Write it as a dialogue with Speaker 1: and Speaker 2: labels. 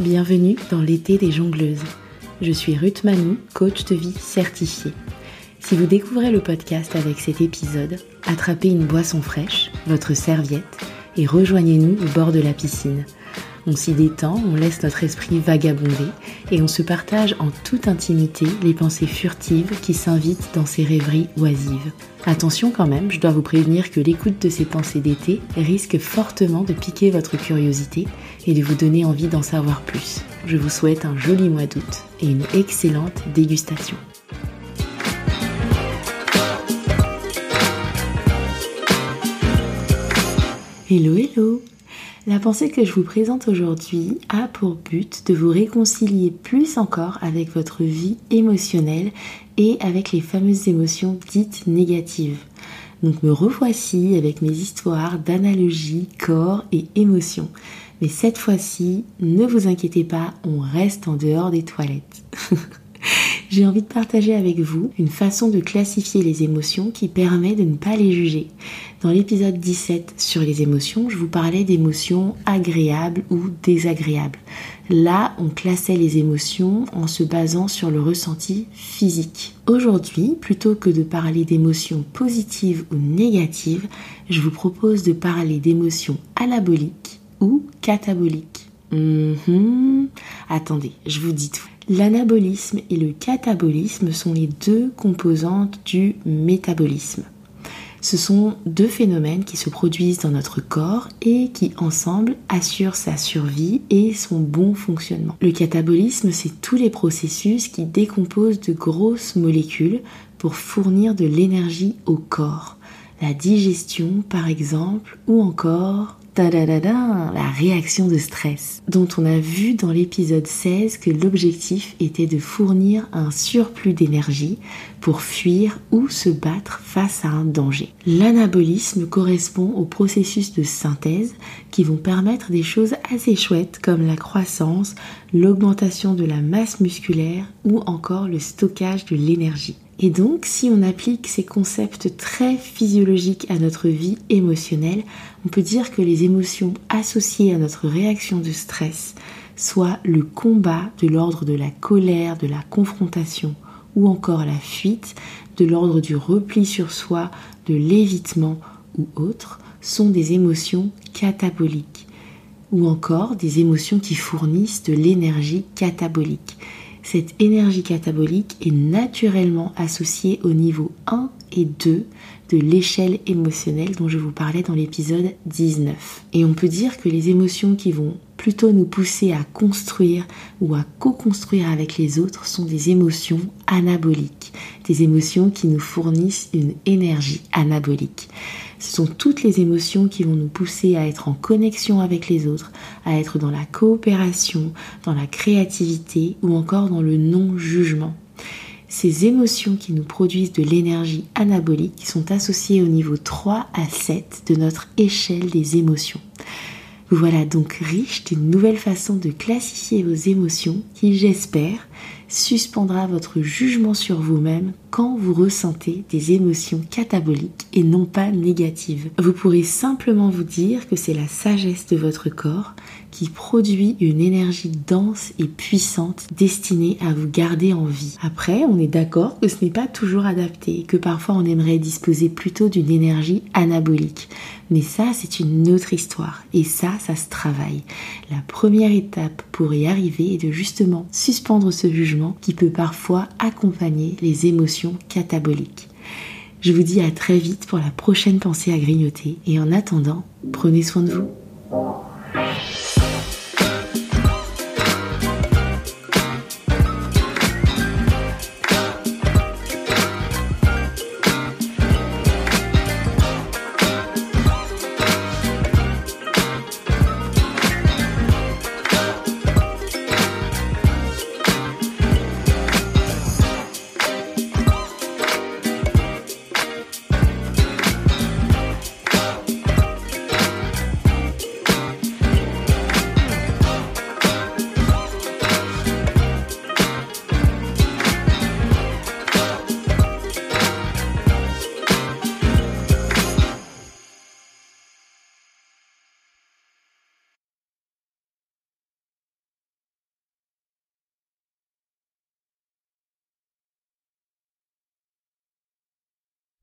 Speaker 1: Bienvenue dans l'été des jongleuses. Je suis Ruth Manu, coach de vie certifiée. Si vous découvrez le podcast avec cet épisode, attrapez une boisson fraîche, votre serviette et rejoignez-nous au bord de la piscine. On s'y détend, on laisse notre esprit vagabonder et on se partage en toute intimité les pensées furtives qui s'invitent dans ces rêveries oisives. Attention quand même, je dois vous prévenir que l'écoute de ces pensées d'été risque fortement de piquer votre curiosité et de vous donner envie d'en savoir plus. Je vous souhaite un joli mois d'août et une excellente dégustation. Hello hello la pensée que je vous présente aujourd'hui a pour but de vous réconcilier plus encore avec votre vie émotionnelle et avec les fameuses émotions dites négatives. Donc me revoici avec mes histoires d'analogie, corps et émotions. Mais cette fois-ci, ne vous inquiétez pas, on reste en dehors des toilettes. j'ai envie de partager avec vous une façon de classifier les émotions qui permet de ne pas les juger. Dans l'épisode 17 sur les émotions, je vous parlais d'émotions agréables ou désagréables. Là, on classait les émotions en se basant sur le ressenti physique. Aujourd'hui, plutôt que de parler d'émotions positives ou négatives, je vous propose de parler d'émotions anaboliques ou cataboliques. Mhm. Attendez, je vous dis tout. L'anabolisme et le catabolisme sont les deux composantes du métabolisme. Ce sont deux phénomènes qui se produisent dans notre corps et qui ensemble assurent sa survie et son bon fonctionnement. Le catabolisme, c'est tous les processus qui décomposent de grosses molécules pour fournir de l'énergie au corps. La digestion par exemple ou encore la réaction de stress, dont on a vu dans l'épisode 16 que l'objectif était de fournir un surplus d'énergie pour fuir ou se battre face à un danger. L'anabolisme correspond au processus de synthèse qui vont permettre des choses assez chouettes comme la croissance, l'augmentation de la masse musculaire ou encore le stockage de l'énergie. Et donc, si on applique ces concepts très physiologiques à notre vie émotionnelle, on peut dire que les émotions associées à notre réaction de stress, soit le combat de l'ordre de la colère, de la confrontation ou encore la fuite, de l'ordre du repli sur soi, de l'évitement ou autre, sont des émotions cataboliques ou encore des émotions qui fournissent de l'énergie catabolique. Cette énergie catabolique est naturellement associée au niveau 1 et 2 de l'échelle émotionnelle dont je vous parlais dans l'épisode 19. Et on peut dire que les émotions qui vont plutôt nous pousser à construire ou à co-construire avec les autres sont des émotions anaboliques, émotions qui nous fournissent une énergie anabolique. Ce sont toutes les émotions qui vont nous pousser à être en connexion avec les autres, à être dans la coopération, dans la créativité ou encore dans le non-jugement. Ces émotions qui nous produisent de l'énergie anabolique sont associées au niveau 3 à 7 de notre échelle des émotions. Voilà donc riche d'une nouvelle façon de classifier vos émotions qui, j'espère, suspendra votre jugement sur vous-même quand vous ressentez des émotions cataboliques et non pas négatives. Vous pourrez simplement vous dire que c'est la sagesse de votre corps qui produit une énergie dense et puissante destinée à vous garder en vie. Après, on est d'accord que ce n'est pas toujours adapté et que parfois on aimerait disposer plutôt d'une énergie anabolique. Mais ça, c'est une autre histoire. Et ça, ça se travaille. La première étape pour y arriver est de justement suspendre ce jugement qui peut parfois accompagner les émotions cataboliques. Je vous dis à très vite pour la prochaine pensée à grignoter et en attendant, prenez soin de vous.